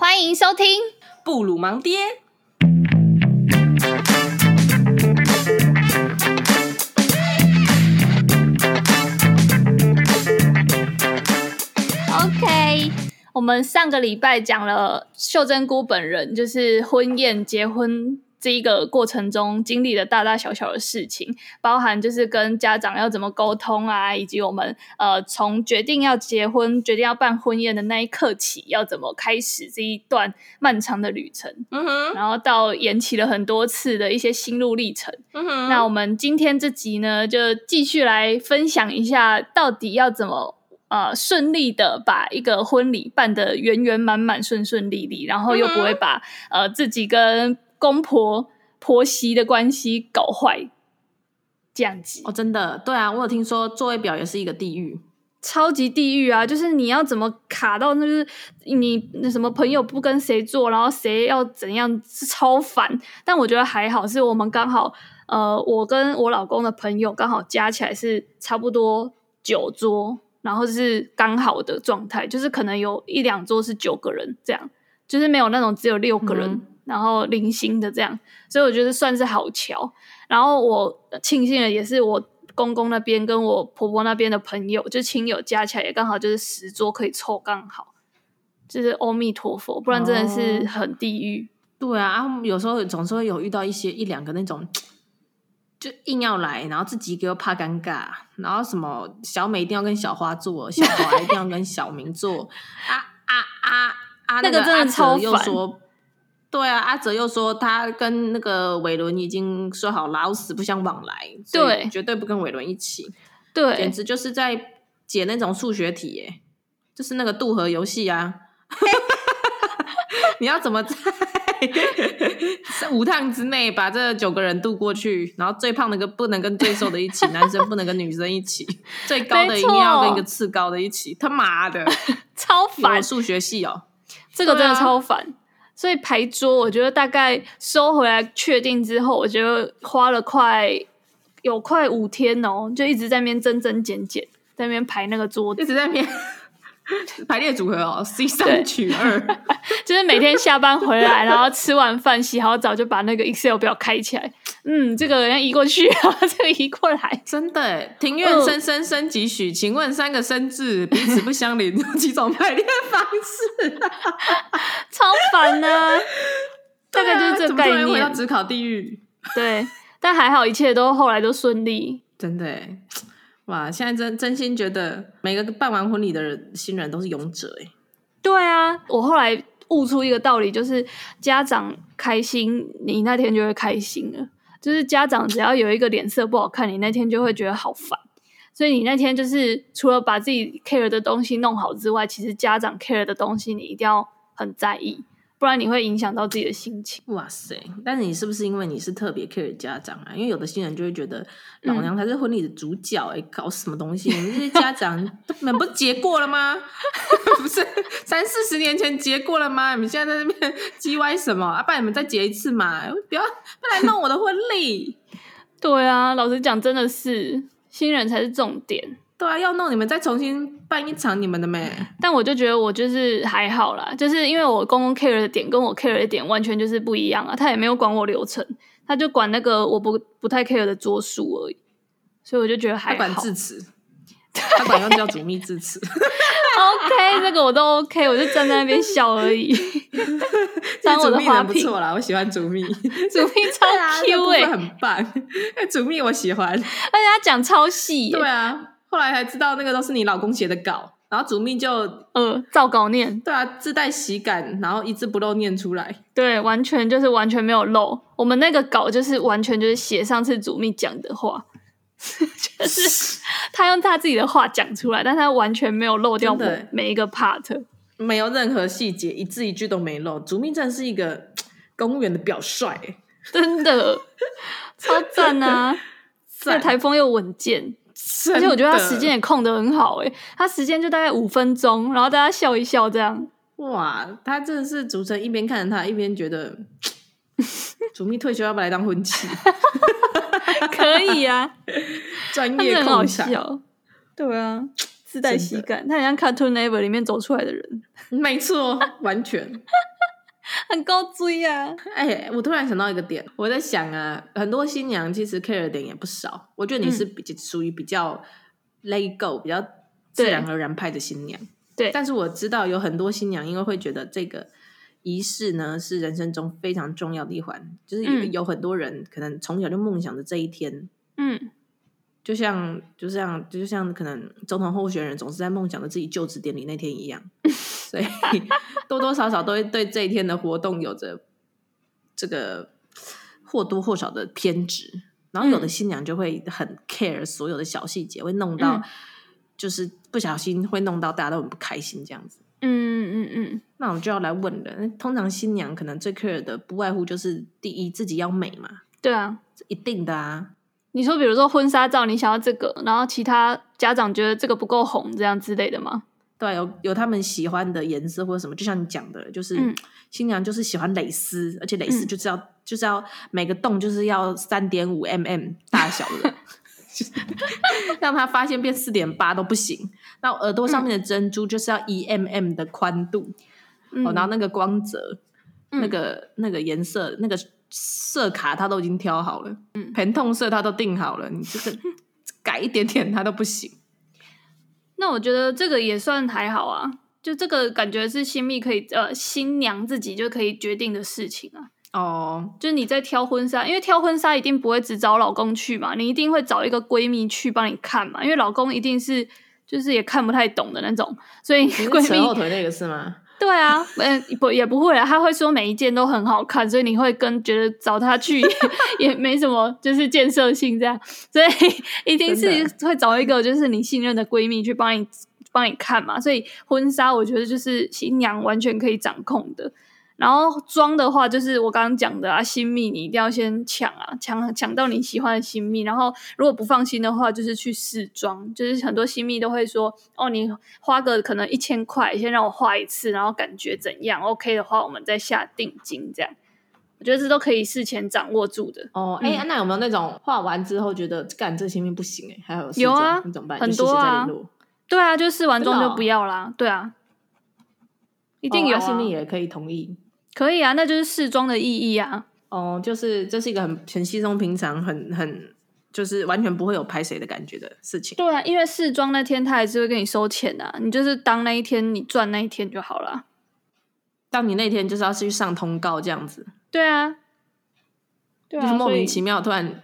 欢迎收听《布鲁芒爹》。OK，我们上个礼拜讲了秀珍菇本人，就是婚宴结婚。这一个过程中经历的大大小小的事情，包含就是跟家长要怎么沟通啊，以及我们呃从决定要结婚、决定要办婚宴的那一刻起，要怎么开始这一段漫长的旅程。嗯哼，然后到延期了很多次的一些心路历程。嗯哼，那我们今天这集呢，就继续来分享一下，到底要怎么呃顺利的把一个婚礼办得圆圆满满、顺顺利利，然后又不会把、嗯、呃自己跟公婆婆媳的关系搞坏，这样子哦，真的对啊，我有听说座位表也是一个地狱，超级地狱啊！就是你要怎么卡到，那就是你那什么朋友不跟谁坐，然后谁要怎样，是超烦。但我觉得还好，是我们刚好呃，我跟我老公的朋友刚好加起来是差不多九桌，然后是刚好的状态，就是可能有一两桌是九个人这样，就是没有那种只有六个人。嗯然后零星的这样，所以我觉得算是好巧。然后我庆幸的也是我公公那边跟我婆婆那边的朋友，就亲友加起来也刚好就是十桌可以凑刚好，就是阿弥陀佛，不然真的是很地狱。哦、对啊，啊，有时候总是会有遇到一些一两个那种，就硬要来，然后自己给我怕尴尬，然后什么小美一定要跟小花做，小花一定要跟小明做，啊啊啊啊，那个真的超烦。对啊，阿哲又说他跟那个伟伦已经说好老死不相往来，对，绝对不跟伟伦一起。对，简直就是在解那种数学题耶，就是那个渡河游戏啊。你要怎么在五趟之内把这九个人渡过去？然后最胖的跟不能跟最瘦的一起，男生不能跟女生一起，最高的一定要跟一个次高的一起。他妈的，超烦数学系哦，这个真的超烦。所以排桌，我觉得大概收回来确定之后，我觉得花了快有快五天哦，就一直在那边增增减减，在那边排那个桌子，一直在那边 排列组合哦，C 三取二，就是每天下班回来，然后吃完饭洗好澡，就把那个 Excel 表开起来。嗯，这个要移过去啊，这个移过来，真的。庭院深深深几许？请问三个生字彼此不相邻，有几种排列方式？超烦呢、啊。大概就是这个概念。要只考地狱。对，但还好，一切都后来都顺利。真的，哇！现在真真心觉得每个办完婚礼的人新人都是勇者哎。对啊，我后来悟出一个道理，就是家长开心，你那天就会开心了。就是家长只要有一个脸色不好看，你那天就会觉得好烦。所以你那天就是除了把自己 care 的东西弄好之外，其实家长 care 的东西你一定要很在意。不然你会影响到自己的心情。哇塞！但是你是不是因为你是特别 care 家长啊？因为有的新人就会觉得老娘才是婚礼的主角，哎、嗯，搞什么东西？你们这些家长，你们不是结过了吗？不是三四十年前结过了吗？你们现在在那边 叽歪什么？啊，不然你们再结一次嘛！不要不来弄我的婚礼。对啊，老实讲，真的是新人才是重点。对啊，要弄你们再重新办一场你们的没？但我就觉得我就是还好啦，就是因为我公公 care 的点跟我 care 的点完全就是不一样啊。他也没有管我流程，他就管那个我不不太 care 的桌数而已，所以我就觉得还好。他管致辞，他管用叫主秘致辞。OK，这个我都 OK，我就站在那边笑而已。当我的花瓶不错啦，我喜欢主秘，主秘超 Q 哎、欸，很棒。主秘我喜欢，而且他讲超细。对啊。后来才知道那个都是你老公写的稿，然后主密就呃照稿念，对啊，自带喜感，然后一字不漏念出来，对，完全就是完全没有漏。我们那个稿就是完全就是写上次主密讲的话，就是他用他自己的话讲出来，但他完全没有漏掉每一个 part，没有任何细节，一字一句都没漏。主密真是一个公务员的表率，真的超赞啊！在台风又稳健。而且我觉得他时间也控得很好诶，他时间就大概五分钟，然后大家笑一笑这样。哇，他真的是主持人一边看着他，一边觉得 主秘退休要不要来当婚期？可以啊，专业控场。对啊，自带喜感，他很像《Cartoon Network》里面走出来的人。没错，完全 很高追啊！哎，我突然想到一个点，我在想啊，很多新娘其实 care 的点也不少。我觉得你是比较属于比较 let go、比较自然而然派的新娘。对，但是我知道有很多新娘因为会觉得这个。仪式呢是人生中非常重要的一环，就是有有很多人可能从小就梦想着这一天，嗯，就像就像就像可能总统候选人总是在梦想着自己就职典礼那天一样，所以多多少少都会对这一天的活动有着这个或多或少的偏执，然后有的新娘就会很 care 所有的小细节，会弄到就是不小心会弄到大家都很不开心这样子。嗯嗯嗯嗯，那我就要来问了。通常新娘可能最 care 的不外乎就是第一，自己要美嘛。对啊，一定的啊。你说，比如说婚纱照，你想要这个，然后其他家长觉得这个不够红，这样之类的吗？对，有有他们喜欢的颜色或者什么，就像你讲的，就是、嗯、新娘就是喜欢蕾丝，而且蕾丝就是要、嗯、就是要每个洞就是要三点五 mm 大小的。让他发现变四点八都不行。那耳朵上面的珍珠就是要一 mm 的宽度，嗯、哦，然后那个光泽，嗯、那个那个颜色，那个色卡他都已经挑好了，嗯，疼痛色他都定好了，你这个 改一点点他都不行。那我觉得这个也算还好啊，就这个感觉是新密可以呃新娘自己就可以决定的事情啊。哦，oh. 就是你在挑婚纱，因为挑婚纱一定不会只找老公去嘛，你一定会找一个闺蜜去帮你看嘛，因为老公一定是就是也看不太懂的那种，所以闺蜜扯后腿那个是吗？对啊，嗯，不也不会啊，他会说每一件都很好看，所以你会跟觉得找他去 也，也没什么，就是建设性这样，所以一定是会找一个就是你信任的闺蜜去帮你帮你看嘛，所以婚纱我觉得就是新娘完全可以掌控的。然后妆的话，就是我刚刚讲的啊，新密你一定要先抢啊，抢抢到你喜欢的新密。然后如果不放心的话，就是去试妆。就是很多新密都会说，哦，你花个可能一千块，先让我画一次，然后感觉怎样？OK 的话，我们再下定金。这样，我觉得这都可以事前掌握住的。哦，哎、嗯，那有没有那种画完之后觉得干这新秘不行？哎，还有有啊，你怎么办？很多啊，对啊，就试完妆就不要啦。哦、对啊，一定有、啊哦啊、新密也可以同意。可以啊，那就是试妆的意义啊。哦，就是这是一个很很稀松平常、很很就是完全不会有拍谁的感觉的事情。对啊，因为试妆那天他还是会跟你收钱啊，你就是当那一天你赚那一天就好了。当你那天就是要去上通告这样子。对啊，对啊，就是莫名其妙突然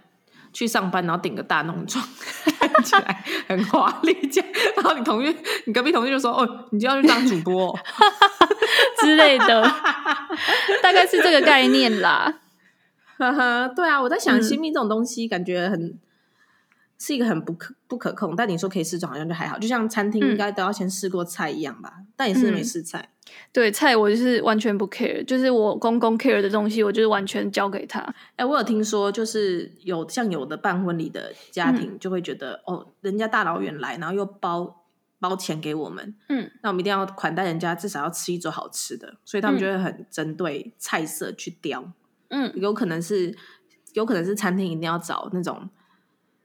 去上班，然后顶个大浓妆，看起来很华丽这样。然后你同学、你隔壁同学就说：“哦，你就要去当主播哦。”之类的，大概是这个概念啦。呵呵，对啊，我在想亲密这种东西，感觉很、嗯、是一个很不可不可控。但你说可以试妆，好像就还好。就像餐厅应该都要先试过菜一样吧？嗯、但也是没试菜。对，菜我就是完全不 care，就是我公公 care 的东西，我就是完全交给他。哎、欸，我有听说，就是有像有的办婚礼的家庭，就会觉得、嗯、哦，人家大老远来，然后又包。包钱给我们，嗯，那我们一定要款待人家，至少要吃一桌好吃的，所以他们就会很针对菜色去雕，嗯，有可能是，有可能是餐厅一定要找那种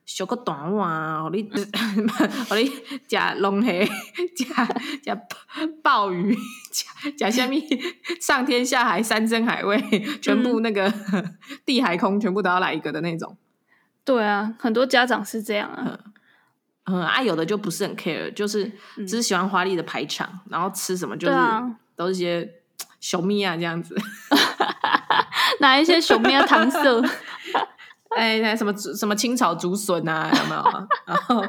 小个短袜，我你，我你食龙虾，食食鲍鱼，食食虾米，上天下海山珍海味，全部那个、嗯、地海空全部都要来一个的那种。对啊，很多家长是这样啊。嗯。嗯，啊，有的就不是很 care，就是只是喜欢华丽的排场，嗯、然后吃什么就是都是些 熊咪啊这样子，拿一些小米啊糖色，哎，那什么什么清炒竹笋啊，有没有？然后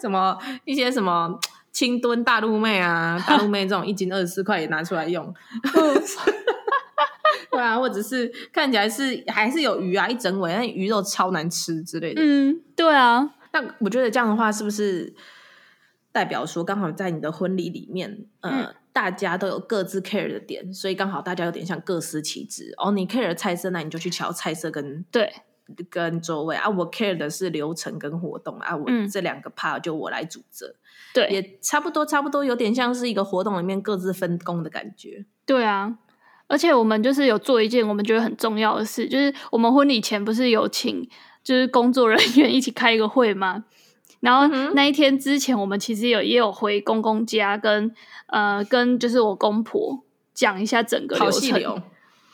什么一些什么清炖大陆妹啊，大陆妹这种一斤二十四块也拿出来用，对啊，或者是看起来是还是有鱼啊，一整尾，但鱼肉超难吃之类的。嗯，对啊。那我觉得这样的话，是不是代表说，刚好在你的婚礼里面，呃，嗯、大家都有各自 care 的点，所以刚好大家有点像各司其职。哦，你 care 的菜色，那你就去瞧菜色跟对跟座位啊。我 care 的是流程跟活动啊，我这两个 part 就我来主责。对，也差不多，差不多有点像是一个活动里面各自分工的感觉。对啊，而且我们就是有做一件我们觉得很重要的事，就是我们婚礼前不是有请。就是工作人员一起开一个会吗？然后那一天之前，我们其实有也有回公公家，跟呃跟就是我公婆讲一下整个流程。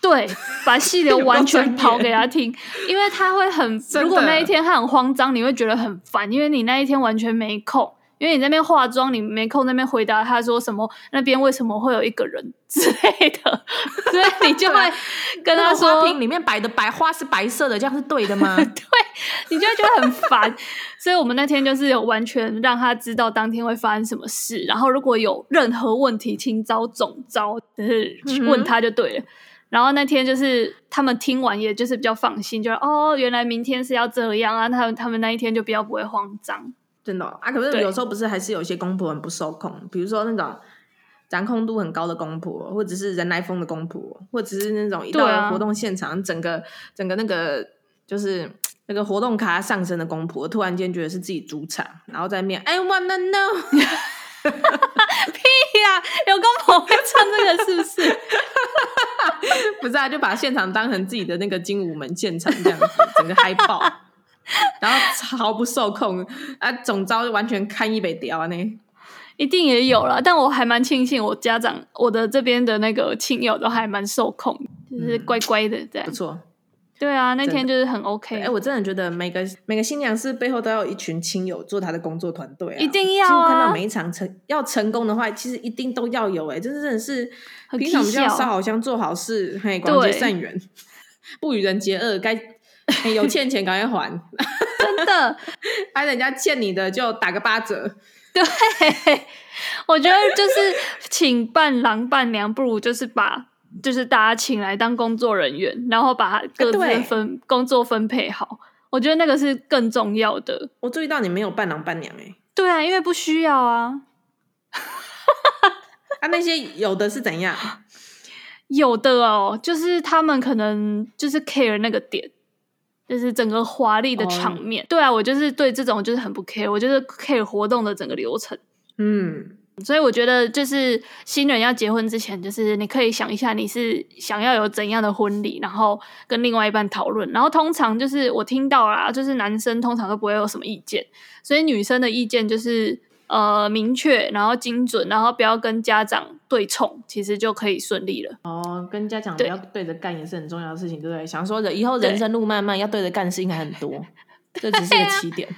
对，把细流 完全跑给他听，因为他会很，如果那一天他很慌张，你会觉得很烦，因为你那一天完全没空，因为你在那边化妆，你没空那边回答他说什么，那边为什么会有一个人之类的，所以你就会 跟他说，花瓶里面摆的白花是白色的，这样是对的吗？对，你就会觉得很烦，所以我们那天就是有完全让他知道当天会发生什么事，然后如果有任何问题，请找总招，就是去问他就对了。嗯然后那天就是他们听完，也就是比较放心，就是哦，原来明天是要这样啊。他们他们那一天就比较不会慌张，真的、哦、啊。可是有时候不是还是有些公婆很不受控，比如说那种掌控度很高的公婆，或者是人来疯的公婆，或者是那种一到活动现场，啊、整个整个那个就是那个活动卡上升的公婆，突然间觉得是自己主场，然后在面哎 wanna know。屁呀、啊！有公婆会唱这个是不是？不是啊，就把现场当成自己的那个精武门现场这样子，整个嗨爆，然后毫不受控啊！总召完全看一北调呢，一定也有了。但我还蛮庆幸，我家长我的这边的那个亲友都还蛮受控，就是乖乖的这样，不错。对啊，那天就是很 OK。哎，我真的觉得每个每个新娘是背后都要有一群亲友做她的工作团队啊，一定要看到每一场成要成功的话，其实一定都要有。哎，这真的是平常我们就要烧好香做好事，嘿，广结善缘，不与人结恶，该有欠钱赶快还。真的，还人家欠你的就打个八折。对，我觉得就是请伴郎伴娘，不如就是把。就是大家请来当工作人员，然后把各自分工作分配好，我觉得那个是更重要的。我注意到你没有伴郎伴娘哎，对啊，因为不需要啊。啊，那些有的是怎样？有的哦，就是他们可能就是 care 那个点，就是整个华丽的场面。Oh. 对啊，我就是对这种就是很不 care，我就是 care 活动的整个流程。嗯。所以我觉得，就是新人要结婚之前，就是你可以想一下，你是想要有怎样的婚礼，然后跟另外一半讨论。然后通常就是我听到啦，就是男生通常都不会有什么意见，所以女生的意见就是呃明确，然后精准，然后不要跟家长对冲，其实就可以顺利了。哦，跟家长不要对着干也是很重要的事情，对不对？想说的以后人生路漫漫，要对着干的事应该很多，这只是一个起点。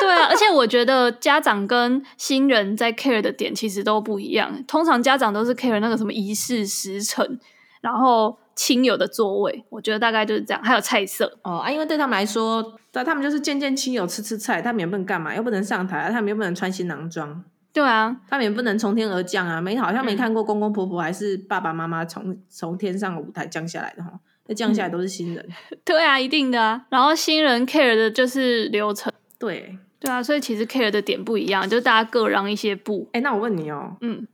对啊，而且我觉得家长跟新人在 care 的点其实都不一样。通常家长都是 care 那个什么仪式时辰，然后亲友的座位，我觉得大概就是这样。还有菜色哦啊，因为对他们来说，对他们就是见见亲友吃吃菜，他们也不能干嘛，又不能上台，他们又不能穿新郎装。对啊，他们也不能从天而降啊，没好像没看过公公婆婆还是爸爸妈妈从从天上舞台降下来的哈，那降下来都是新人。嗯。对啊，一定的啊。然后新人 care 的就是流程。对。对啊，所以其实 care 的点不一样，就是大家各让一些步。哎，那我问你哦，嗯，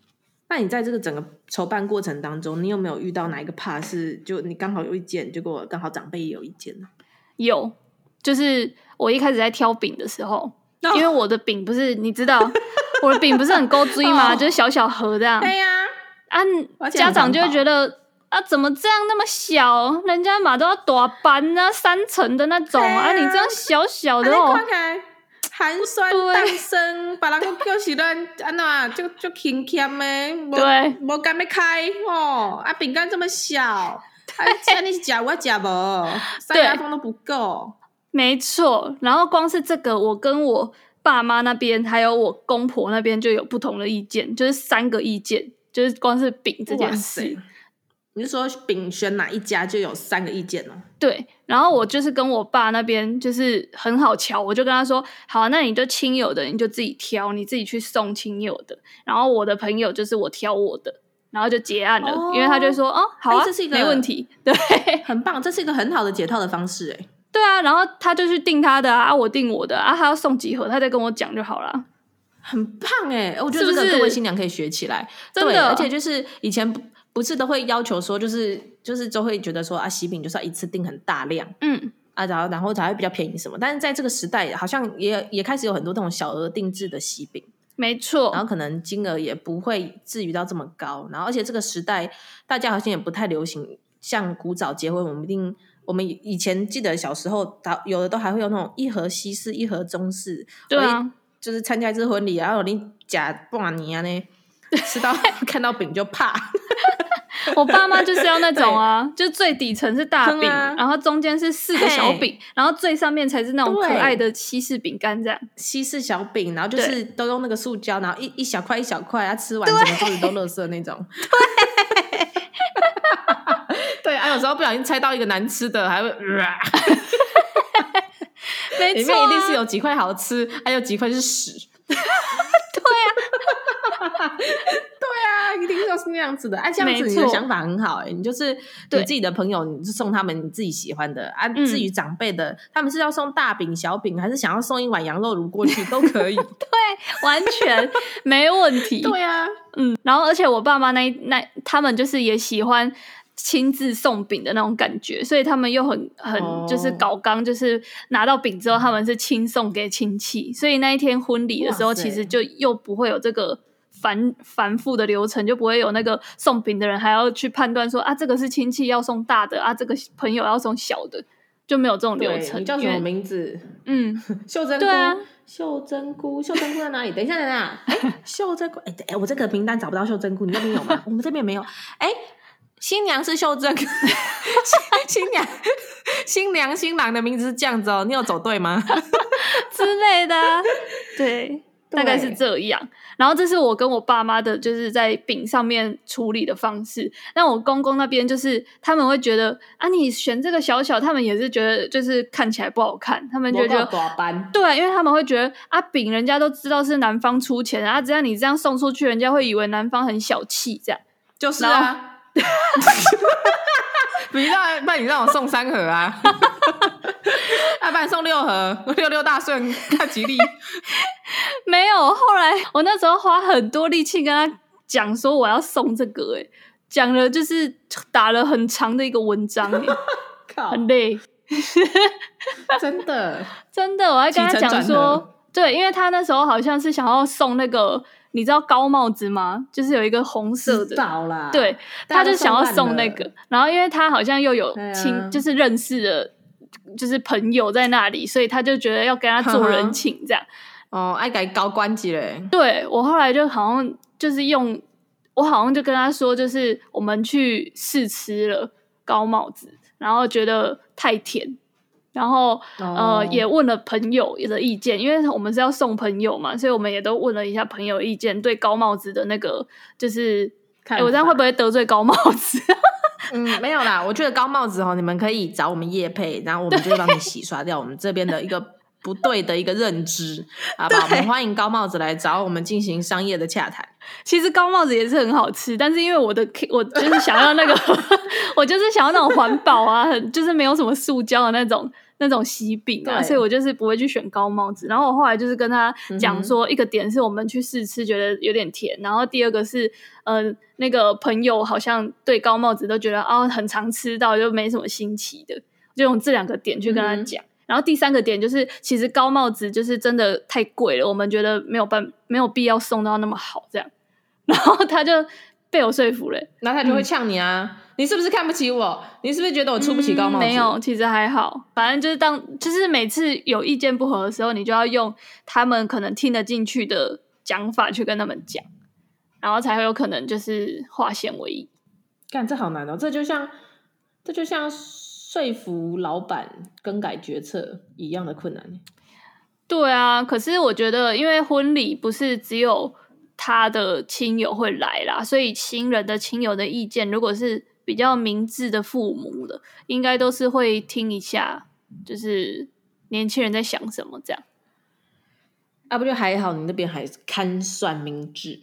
那你在这个整个筹办过程当中，你有没有遇到哪一个 part 是就你刚好有意见，结果刚好长辈也有一件呢？有，就是我一开始在挑饼的时候，oh. 因为我的饼不是你知道，我的饼不是很勾锥吗？Oh. 就是小小盒这样。对呀，啊，家长就会觉得啊，怎么这样那么小？人家嘛都要大班啊，三层的那种啊，啊，你这样小小的哦。寒酸诞生，别人叫是咱安那就就轻欠的，对，无敢要开哦。啊，饼干这么小，啊，请你吃我吃无，塞牙缝都不够。没错，然后光是这个，我跟我爸妈那边，还有我公婆那边就有不同的意见，就是三个意见，就是光是饼这件事。你是说丙选哪一家就有三个意见哦？对，然后我就是跟我爸那边就是很好瞧，我就跟他说：“好，那你就亲友的你就自己挑，你自己去送亲友的。然后我的朋友就是我挑我的，然后就结案了。哦、因为他就说：‘哦，好啊，这是一个没问题，对，很棒，这是一个很好的解套的方式。’哎，对啊，然后他就去订他的啊，我订我的啊，他要送几盒，他再跟我讲就好了。很棒哎，我觉得这个各位新娘可以学起来，是是真的，而且就是以前不。是都会要求说，就是就是都会觉得说啊，喜饼就是要一次订很大量，嗯啊，然后然后才会比较便宜什么。但是在这个时代，好像也也开始有很多这种小额定制的喜饼，没错。然后可能金额也不会至于到这么高。然后而且这个时代，大家好像也不太流行像古早结婚，我们一定我们以前记得小时候，有的都还会有那种一盒西式，一盒中式。对啊，就是参加一次婚礼，然后你假半年呢，吃到 看到饼就怕。我爸妈就是要那种啊，就最底层是大饼，啊、然后中间是四个小饼，然后最上面才是那种可爱的西式饼干这样。西式小饼，然后就是都用那个塑胶，然后一一小块一小块，它吃完整个肚子都垃圾那种。对，对啊，有时候不小心猜到一个难吃的，还会，呃、没错、啊，里面一定是有几块好吃，还有几块是屎。对啊，一定都是那样子的。哎、啊，这样子你的想法很好哎、欸，你就是对自己的朋友，你就送他们你自己喜欢的啊。至于长辈的，他们是要送大饼、小饼，还是想要送一碗羊肉炉过去都可以。对，完全 没问题。对啊，嗯。然后，而且我爸妈那那他们就是也喜欢亲自送饼的那种感觉，所以他们又很很就是搞刚，就是拿到饼之后，他们是亲送给亲戚，所以那一天婚礼的时候，其实就又不会有这个。繁繁复的流程就不会有那个送饼的人还要去判断说啊，这个是亲戚要送大的啊，这个朋友要送小的，就没有这种流程。你叫什么名字？嗯，秀珍对。啊、秀珍菇，秀珍菇在哪里？等一下，等一下。哎，秀珍菇，哎哎，我这个名单找不到秀珍菇，你那边有吗？我们这边没有。哎，新娘是秀珍菇，新娘新娘新郎的名字是这样子哦，你有走对吗？之类的，对。大概是这样，然后这是我跟我爸妈的，就是在饼上面处理的方式。那我公公那边就是他们会觉得啊，你选这个小小，他们也是觉得就是看起来不好看，他们就觉得对，因为他们会觉得啊，饼人家都知道是男方出钱啊，只要你这样送出去，人家会以为男方很小气，这样就是啊。你让，那你让我送三盒啊？要 不然送六盒，六六大顺，看吉利。没有，后来我那时候花很多力气跟他讲说我要送这个，哎，讲了就是打了很长的一个文章，靠，很累，真的真的，我还跟他讲说，对，因为他那时候好像是想要送那个。你知道高帽子吗？就是有一个红色的，对，他就想要送那个，然后因为他好像又有亲，啊、就是认识的，就是朋友在那里，所以他就觉得要跟他做 人情这样。哦，爱改高关系嘞。对，我后来就好像就是用，我好像就跟他说，就是我们去试吃了高帽子，然后觉得太甜。然后，呃，也问了朋友的意见，因为我们是要送朋友嘛，所以我们也都问了一下朋友意见，对高帽子的那个，就是，哎，我这样会不会得罪高帽子？嗯，没有啦，我觉得高帽子哦，你们可以找我们叶配，然后我们就会帮你洗刷掉我们这边的一个 不对的一个认知，好吧？我们欢迎高帽子来找我们进行商业的洽谈。其实高帽子也是很好吃，但是因为我的我就是想要那个，我就是想要那种环保啊，很就是没有什么塑胶的那种。那种喜饼啊，所以我就是不会去选高帽子。然后我后来就是跟他讲说，一个点是我们去试吃觉得有点甜，然后第二个是呃那个朋友好像对高帽子都觉得哦很常吃到，就没什么新奇的，就用这两个点去跟他讲。然后第三个点就是其实高帽子就是真的太贵了，我们觉得没有办没有必要送到那么好这样。然后他就被我说服了，然后他就会呛你啊。你是不是看不起我？你是不是觉得我出不起高帽子？嗯，没有，其实还好。反正就是当，就是每次有意见不合的时候，你就要用他们可能听得进去的讲法去跟他们讲，然后才会有可能就是化险为夷。干，这好难哦！这就像，这就像说服老板更改决策一样的困难。对啊，可是我觉得，因为婚礼不是只有他的亲友会来啦，所以新人的亲友的意见，如果是比较明智的父母的，应该都是会听一下，就是年轻人在想什么这样。啊，不就还好？你那边还堪算明智。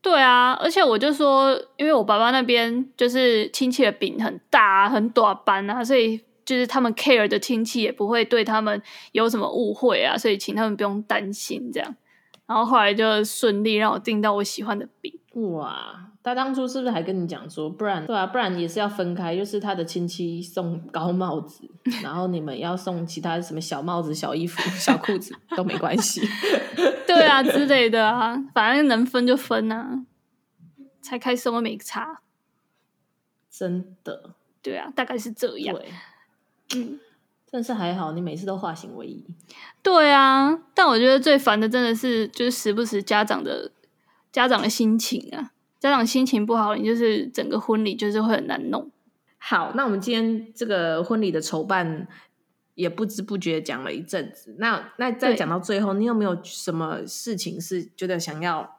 对啊，而且我就说，因为我爸爸那边就是亲戚的饼很大啊很短班啊，所以就是他们 care 的亲戚也不会对他们有什么误会啊，所以请他们不用担心这样。然后后来就顺利让我订到我喜欢的饼。哇！他当初是不是还跟你讲说，不然对啊，不然也是要分开，就是他的亲戚送高帽子，然后你们要送其他什么小帽子、小衣服、小裤子都没关系，对啊之类的啊，反正能分就分啊，才开什么没差，真的，对啊，大概是这样。嗯，但是还好，你每次都化险为夷。对啊，但我觉得最烦的真的是，就是时不时家长的家长的心情啊，家长心情不好，你就是整个婚礼就是会很难弄。好，那我们今天这个婚礼的筹办也不知不觉讲了一阵子，那那再讲到最后，你有没有什么事情是觉得想要？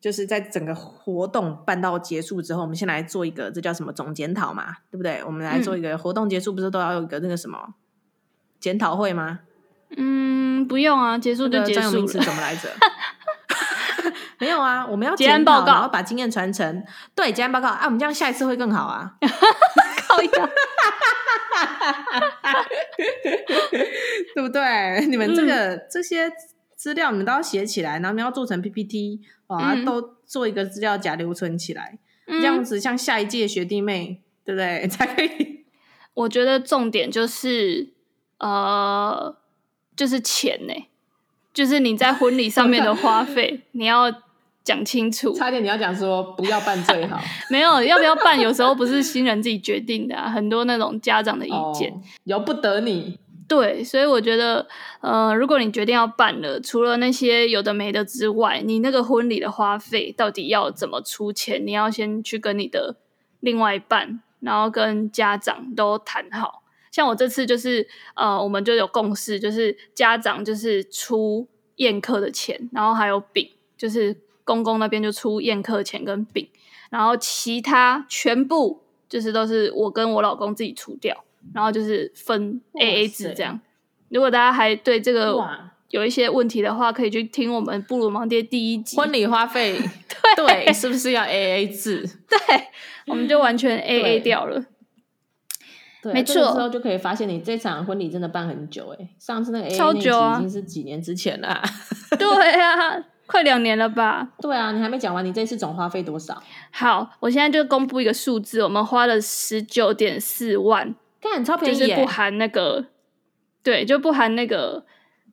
就是在整个活动办到结束之后，我们先来做一个，这叫什么总检讨嘛，对不对？我们来做一个活动结束，不是都要有一个那个什么检讨会吗？嗯，不用啊，结束就结束名词怎么来着？没有啊，我们要结案报告，然后把经验传承。对，结案报告啊，我们这样下一次会更好啊。靠呀！对不对？你们这个、嗯、这些。资料你们都要写起来，然后你们要做成 PPT，啊，都做一个资料夹留存起来，嗯、这样子像下一届学弟妹，对不对？才可以。我觉得重点就是，呃，就是钱呢，就是你在婚礼上面的花费，你要讲清楚。差点你要讲说不要办最好，没有要不要办，有时候不是新人自己决定的啊，很多那种家长的意见，哦、由不得你。对，所以我觉得，呃，如果你决定要办了，除了那些有的没的之外，你那个婚礼的花费到底要怎么出钱？你要先去跟你的另外一半，然后跟家长都谈好。像我这次就是，呃，我们就有共识，就是家长就是出宴客的钱，然后还有饼，就是公公那边就出宴客钱跟饼，然后其他全部就是都是我跟我老公自己出掉。然后就是分 AA 制这样。如果大家还对这个有一些问题的话，可以去听我们《布鲁芒爹》第一集婚礼花费。对，对，是不是要 AA 制？对，我们就完全 AA 掉了。对，没错。这个时候就可以发现，你这场婚礼真的办很久哎。上次那个 AA 那集已经是几年之前了啊。对啊，快两年了吧？对啊，你还没讲完，你这次总花费多少？好，我现在就公布一个数字，我们花了十九点四万。干超便宜，就是不含那个，对，就不含那个，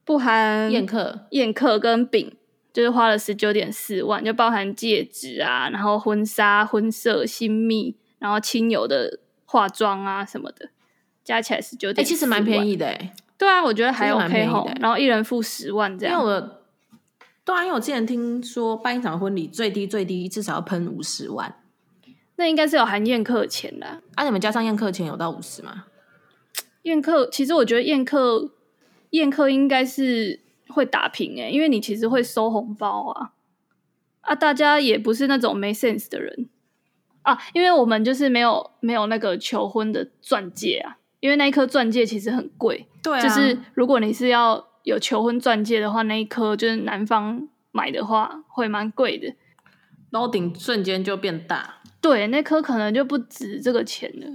不含宴客、宴客跟饼，就是花了十九点四万，就包含戒指啊，然后婚纱、婚摄、新密，然后亲友的化妆啊什么的，加起来十九点。哎，其实蛮便宜的哎。对啊，我觉得还 OK 吼。然后一人付十万这样。因为我，对啊，因为我之前听说办一场婚礼最低最低至少要喷五十万。那应该是有含宴客钱的啊，啊你们加上宴客钱有到五十吗？宴客其实我觉得宴客宴客应该是会打平诶，因为你其实会收红包啊啊，大家也不是那种没 sense 的人啊，因为我们就是没有没有那个求婚的钻戒啊，因为那一颗钻戒其实很贵，对啊，就是如果你是要有求婚钻戒的话，那一颗就是男方买的话会蛮贵的，然后顶瞬间就变大。对，那颗可能就不值这个钱了，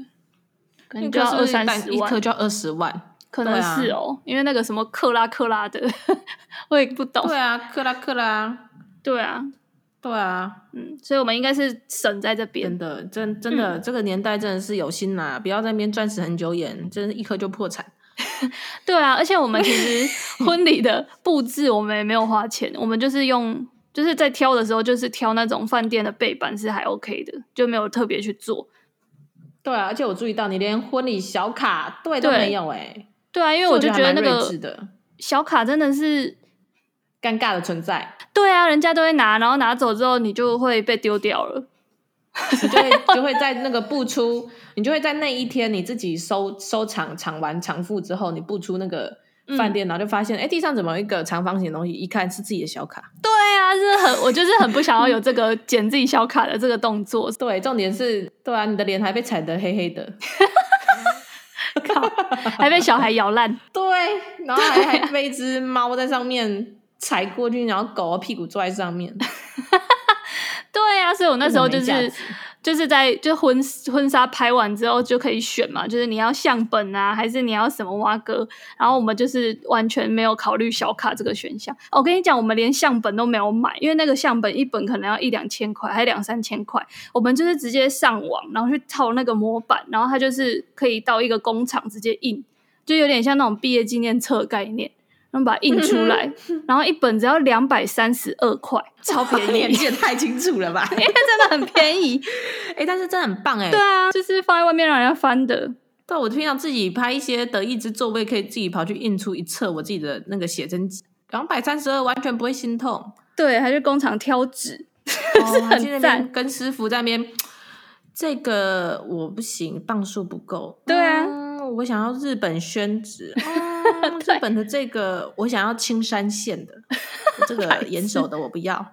可能就要二三十万，一颗就要二十万，可能是哦，啊、因为那个什么克拉克拉的，我也不懂。对啊，克拉克拉，对啊，对啊，嗯，所以我们应该是省在这边。真的，真真的，嗯、这个年代真的是有心呐，不要在那边钻石很久眼，真是一颗就破产。对啊，而且我们其实 婚礼的布置我们也没有花钱，我们就是用。就是在挑的时候，就是挑那种饭店的背板是还 OK 的，就没有特别去做。对啊，而且我注意到你连婚礼小卡对都没有哎、欸。对啊，因为我就觉得那个小卡真的是尴尬的存在。对啊，人家都会拿，然后拿走之后你就会被丢掉了，你就会就会在那个不出，你就会在那一天你自己收收场场完场付之后，你不出那个。饭店，然后就发现，哎、嗯，地上怎么一个长方形的东西？一看是自己的小卡。对啊，是很，我就是很不想要有这个捡自己小卡的这个动作。对，重点是，对啊，你的脸还被踩得黑黑的，靠，还被小孩咬烂。对，然后还还被一只猫在上面踩过去，然后狗屁股坐在上面。对啊，所以我那时候就是。就是在就婚婚纱拍完之后就可以选嘛，就是你要相本啊，还是你要什么挖哥？然后我们就是完全没有考虑小卡这个选项。我跟你讲，我们连相本都没有买，因为那个相本一本可能要一两千块，还两三千块。我们就是直接上网，然后去套那个模板，然后它就是可以到一个工厂直接印，就有点像那种毕业纪念册概念。然后把它印出来，然后一本只要两百三十二块，超便宜！你记得太清楚了吧？因为真的很便宜，哎，但是真的很棒哎。对啊，就是放在外面让人家翻的。对，我平常自己拍一些得意之作，我也可以自己跑去印出一册我自己的那个写真集，两百三十二完全不会心痛。对，还去工厂挑纸，哦、还去那边跟师傅在那边。这个我不行，磅数不够。对啊、嗯，我想要日本宣纸、嗯。日本的这个我想要青山线的，这个岩手的我不要。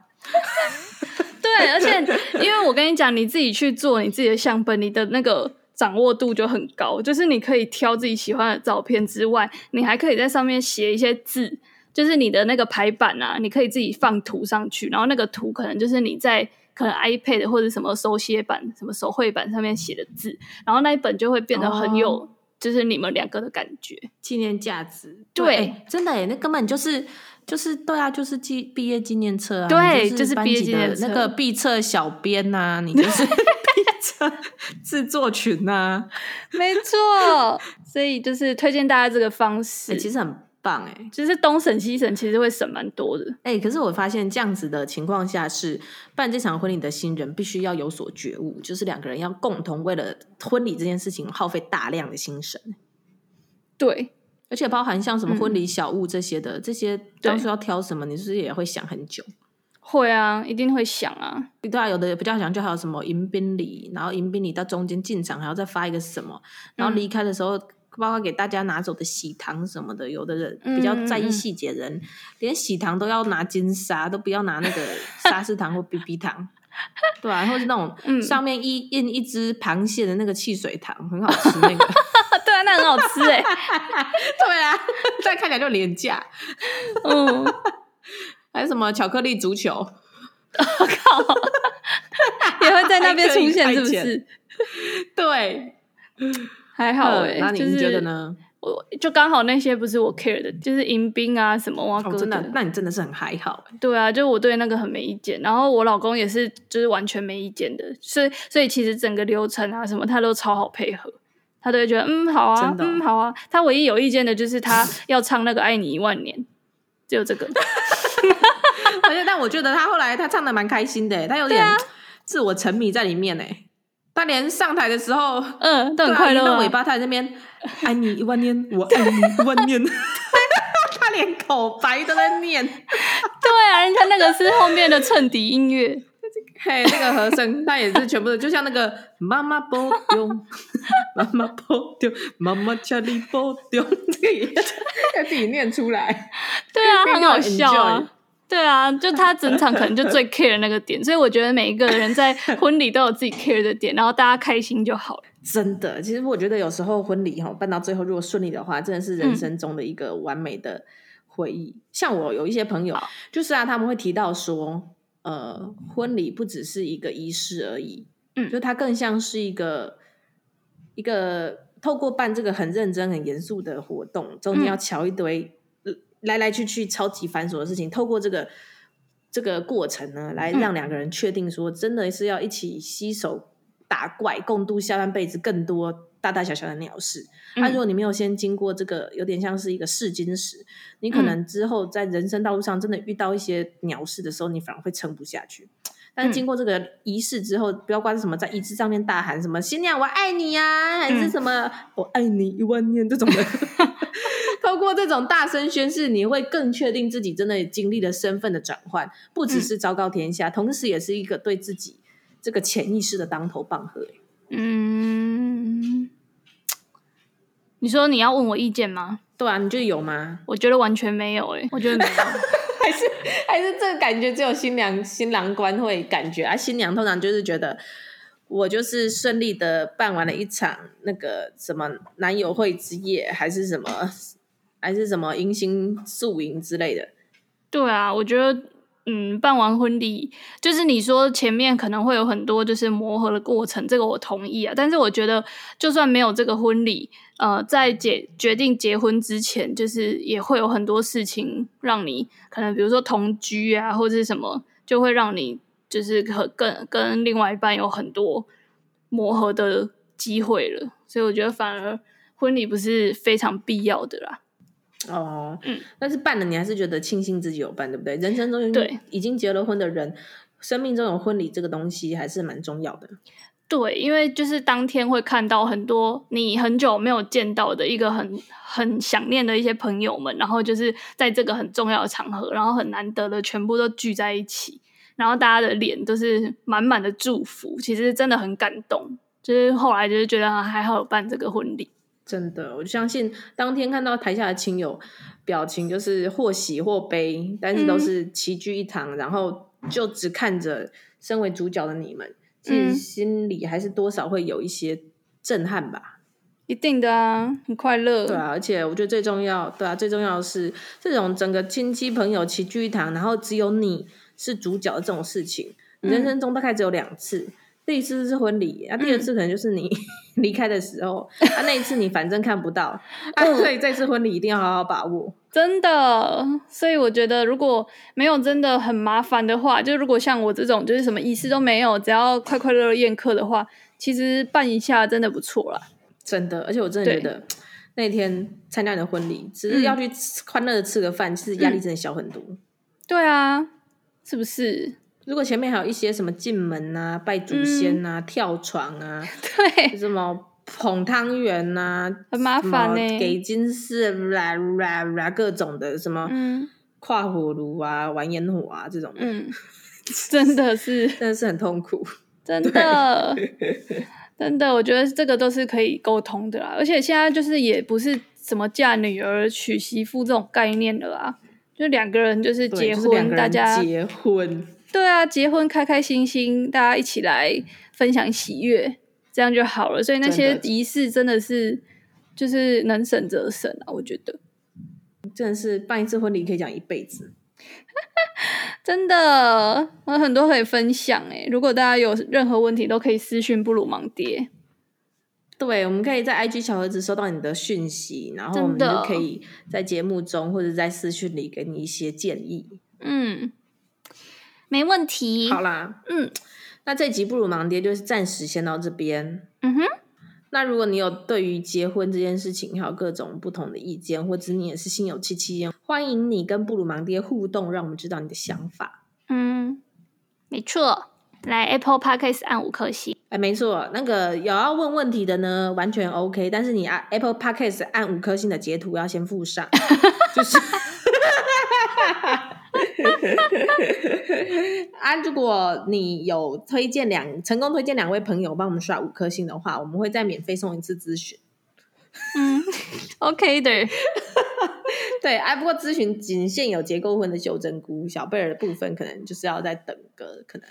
对，而且因为我跟你讲，你自己去做你自己的相本，你的那个掌握度就很高。就是你可以挑自己喜欢的照片之外，你还可以在上面写一些字，就是你的那个排版啊，你可以自己放图上去，然后那个图可能就是你在。可能 iPad 或者什么手写板、什么手绘板上面写的字，然后那一本就会变得很有，就是你们两个的感觉，纪念价值。对，欸、真的哎，那根本就是就是对啊，就是纪毕业纪念册啊，对，就是毕业纪念册那个毕册小编呐、啊，你就是 毕册制作群呐、啊，没错。所以就是推荐大家这个方式，欸、其实很。棒哎、欸，就是东省西省，其实会省蛮多的哎、欸。可是我发现这样子的情况下，是办这场婚礼的新人必须要有所觉悟，就是两个人要共同为了婚礼这件事情耗费大量的心神。对，而且包含像什么婚礼小物这些的，嗯、这些当初要挑什么，你是不是也会想很久？会啊，一定会想啊。对啊，有的比较想，就还有什么迎宾礼，然后迎宾礼到中间进场还要再发一个什么，然后离开的时候。嗯包括给大家拿走的喜糖什么的，有的人比较在意细节人，嗯嗯、连喜糖都要拿金沙，都不要拿那个沙士糖或 BB 糖，对啊，或是那种上面一印一只螃蟹的那个汽水糖，很好吃那个，对啊，那很好吃哎，对啊，再看起来就廉价，嗯，还有什么巧克力足球，我靠，也会在那边出现是不是？对。还好哎、欸，那你觉得呢？就是、我就刚好那些不是我 care 的，就是迎宾啊什么哇哥、哦、真的，那你真的是很还好。对啊，就我对那个很没意见，然后我老公也是，就是完全没意见的，所以所以其实整个流程啊什么他都超好配合，他都会觉得嗯好啊，哦、嗯好啊。他唯一有意见的就是他 要唱那个爱你一万年，只有这个。而且但我觉得他后来他唱的蛮开心的，他有点自我沉迷在里面哎。他连上台的时候，嗯，都很快乐、尾巴他在那边，爱你一万年，我爱你一万年。他连口白都在念。对啊，人家那个是后面的衬底音乐。嘿，那个和声，他也是全部的，就像那个妈妈波丢，妈妈波丢，妈妈家里波丢，这个也要自己念出来。对啊，很好笑啊。对啊，就他整场可能就最 care 的那个点，所以我觉得每一个人在婚礼都有自己 care 的点，然后大家开心就好了。真的，其实我觉得有时候婚礼哈办到最后，如果顺利的话，真的是人生中的一个完美的回忆。嗯、像我有一些朋友，就是啊，他们会提到说，呃，婚礼不只是一个仪式而已，嗯，就它更像是一个一个透过办这个很认真、很严肃的活动，中间要瞧一堆。嗯来来去去超级繁琐的事情，透过这个这个过程呢，来让两个人确定说，真的是要一起携手打怪，共度下半辈子更多大大小小的鸟事。那、嗯。啊、如果你没有先经过这个，有点像是一个试金石，你可能之后在人生道路上真的遇到一些鸟事的时候，你反而会撑不下去。但是经过这个仪式之后，不要管是什么在仪式上面大喊什么“新娘我爱你呀、啊”，还是什么“我爱你一万年”这种的。透过这种大声宣誓，你会更确定自己真的经历了身份的转换，不只是昭告天下，嗯、同时也是一个对自己这个潜意识的当头棒喝。嗯，你说你要问我意见吗？对啊，你觉得有吗？我觉得完全没有诶，我觉得没有，还是还是这个感觉只有新娘新郎官会感觉啊，新娘通常就是觉得。我就是顺利的办完了一场那个什么男友会之夜，还是什么，还是什么迎新宿营之类的。对啊，我觉得，嗯，办完婚礼，就是你说前面可能会有很多就是磨合的过程，这个我同意啊。但是我觉得，就算没有这个婚礼，呃，在结决定结婚之前，就是也会有很多事情让你可能，比如说同居啊，或者什么，就会让你。就是和跟跟另外一半有很多磨合的机会了，所以我觉得反而婚礼不是非常必要的啦。哦，嗯，但是办了，你还是觉得庆幸自己有办，对不对？人生中对已经结了婚的人，生命中有婚礼这个东西还是蛮重要的。对，因为就是当天会看到很多你很久没有见到的一个很很想念的一些朋友们，然后就是在这个很重要的场合，然后很难得的全部都聚在一起，然后大家的脸都是满满的祝福，其实真的很感动。就是后来就是觉得还好有办这个婚礼，真的，我就相信当天看到台下的亲友表情就是或喜或悲，但是都是齐聚一堂，嗯、然后就只看着身为主角的你们。其实心里还是多少会有一些震撼吧，一定的啊，很快乐。对啊，而且我觉得最重要，对啊，最重要的是这种整个亲戚朋友齐聚一堂，然后只有你是主角的这种事情，你人生中大概只有两次。嗯、第一次是婚礼，啊，第二次可能就是你 离开的时候，嗯、啊，那一次你反正看不到，啊，所以这次婚礼一定要好好把握。真的，所以我觉得如果没有真的很麻烦的话，就如果像我这种就是什么仪式都没有，只要快快乐乐宴客的话，其实办一下真的不错啦。真的，而且我真的觉得那天参加你的婚礼，只是要去欢乐的吃个饭，其实压力真的小很多。对啊，是不是？如果前面还有一些什么进门啊、拜祖先啊、嗯、跳床啊，对，什么。捧汤圆呐，很麻烦呢。给金饰啦啦啦，各种的什么，嗯，跨火炉啊，玩烟火啊，这种，嗯，真的是，真的是很痛苦，真的，真的，我觉得这个都是可以沟通的啦。而且现在就是也不是什么嫁女儿娶媳妇这种概念了啊，就两个人就是结婚，就是、大家结婚，对啊，结婚开开心心，大家一起来分享喜悦。这样就好了，所以那些仪式真的是就是能省则省啊，我觉得真的是办一次婚礼可以讲一辈子，真的，我很多可以分享哎。如果大家有任何问题，都可以私讯布鲁芒爹。对，我们可以在 IG 小盒子收到你的讯息，然后我们就可以在节目中或者在私讯里给你一些建议。嗯，没问题。好啦，嗯。那这集布鲁芒爹就是暂时先到这边。嗯哼。那如果你有对于结婚这件事情还有各种不同的意见，或者你也是心有戚戚焉，欢迎你跟布鲁芒爹互动，让我们知道你的想法。嗯，没错。来 Apple Podcast 按五颗星。哎，没错。那个有要问问题的呢，完全 OK。但是你按 Apple Podcast 按五颗星的截图要先附上，就是。啊！如果你有推荐两成功推荐两位朋友帮我们刷五颗星的话，我们会再免费送一次咨询。嗯，OK 的。对，哎、啊，不过咨询仅限有结构婚的秀珍菇，小贝尔的部分可能就是要再等个可能，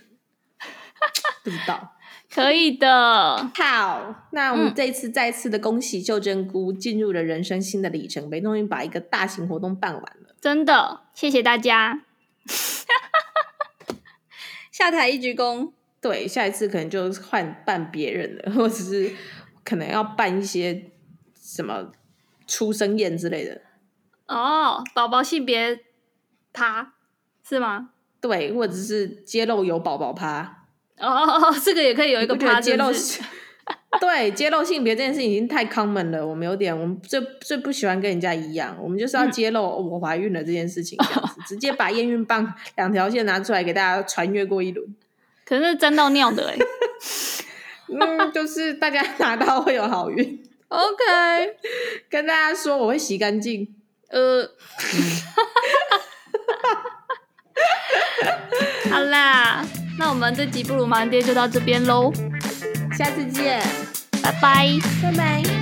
不知道。可以的。好，那我们这次再次的恭喜秀珍菇进入了人生新的里程碑，终于把一个大型活动办完了。真的，谢谢大家。下台一鞠躬。对，下一次可能就换办别人的，或者是可能要办一些什么出生宴之类的。哦，宝宝性别趴是吗？对，或者是揭露有宝宝趴。哦，这个也可以有一个趴揭露。对，揭露性别这件事已经太 common 了，我们有点，我们最最不喜欢跟人家一样，我们就是要揭露我怀孕了这件事情，这样子、嗯、直接把验孕棒两条线拿出来给大家传阅过一轮。可是沾到尿的哎、欸，嗯，就是大家拿到会有好运。OK，跟大家说我会洗干净。呃，好啦，那我们这集不如盲爹就到这边喽。下次见，拜拜，拜拜。